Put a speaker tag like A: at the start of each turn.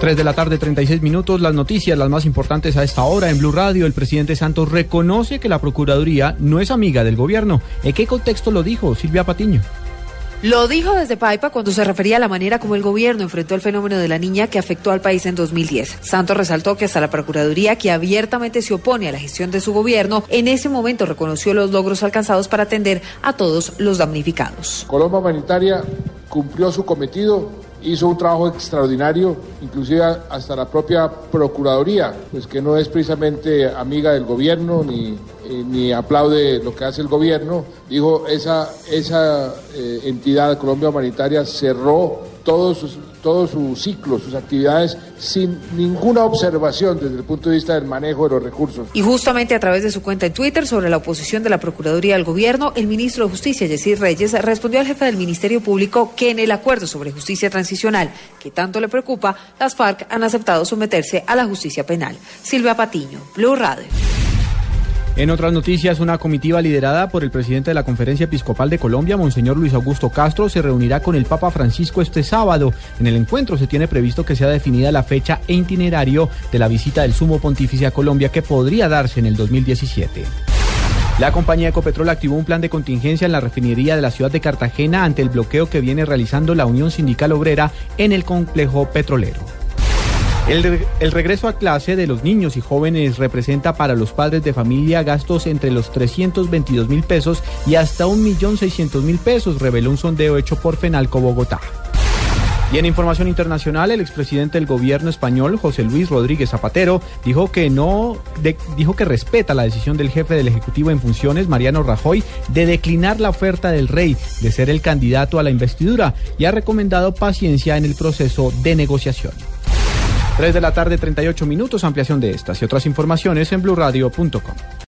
A: 3 de la tarde, 36 minutos. Las noticias, las más importantes a esta hora en Blue Radio. El presidente Santos reconoce que la Procuraduría no es amiga del gobierno. ¿En qué contexto lo dijo Silvia Patiño?
B: Lo dijo desde Paipa cuando se refería a la manera como el gobierno enfrentó el fenómeno de la niña que afectó al país en 2010. Santos resaltó que hasta la Procuraduría, que abiertamente se opone a la gestión de su gobierno, en ese momento reconoció los logros alcanzados para atender a todos los damnificados.
C: Colombia Humanitaria cumplió su cometido hizo un trabajo extraordinario, inclusive hasta la propia Procuraduría, pues que no es precisamente amiga del gobierno ni, eh, ni aplaude lo que hace el gobierno, dijo esa, esa eh, entidad Colombia Humanitaria cerró todos sus todo su ciclo, sus actividades, sin ninguna observación desde el punto de vista del manejo de los recursos.
B: Y justamente a través de su cuenta en Twitter sobre la oposición de la Procuraduría al Gobierno, el ministro de Justicia, Yesir Reyes, respondió al jefe del Ministerio Público que en el acuerdo sobre justicia transicional, que tanto le preocupa, las FARC han aceptado someterse a la justicia penal. Silvia Patiño, Blue Radio.
A: En otras noticias, una comitiva liderada por el presidente de la Conferencia Episcopal de Colombia, Monseñor Luis Augusto Castro, se reunirá con el Papa Francisco este sábado. En el encuentro se tiene previsto que sea definida la fecha e itinerario de la visita del Sumo Pontífice a Colombia que podría darse en el 2017. La compañía Ecopetrol activó un plan de contingencia en la refinería de la ciudad de Cartagena ante el bloqueo que viene realizando la Unión Sindical Obrera en el complejo petrolero. El, regreso a clase de los niños y jóvenes representa para los padres de familia gastos entre los 322 mil pesos y hasta 1.600.000 mil pesos, reveló un sondeo hecho por Fenalco Bogotá. Y en información internacional, el expresidente del gobierno español, José Luis Rodríguez Zapatero, dijo que no dijo que respeta la decisión del jefe del Ejecutivo en funciones, Mariano Rajoy, de declinar la oferta del rey de ser el candidato a la investidura y ha recomendado paciencia en el proceso de negociación. 3 de la tarde, 38 minutos. Ampliación de estas y otras informaciones en blurradio.com.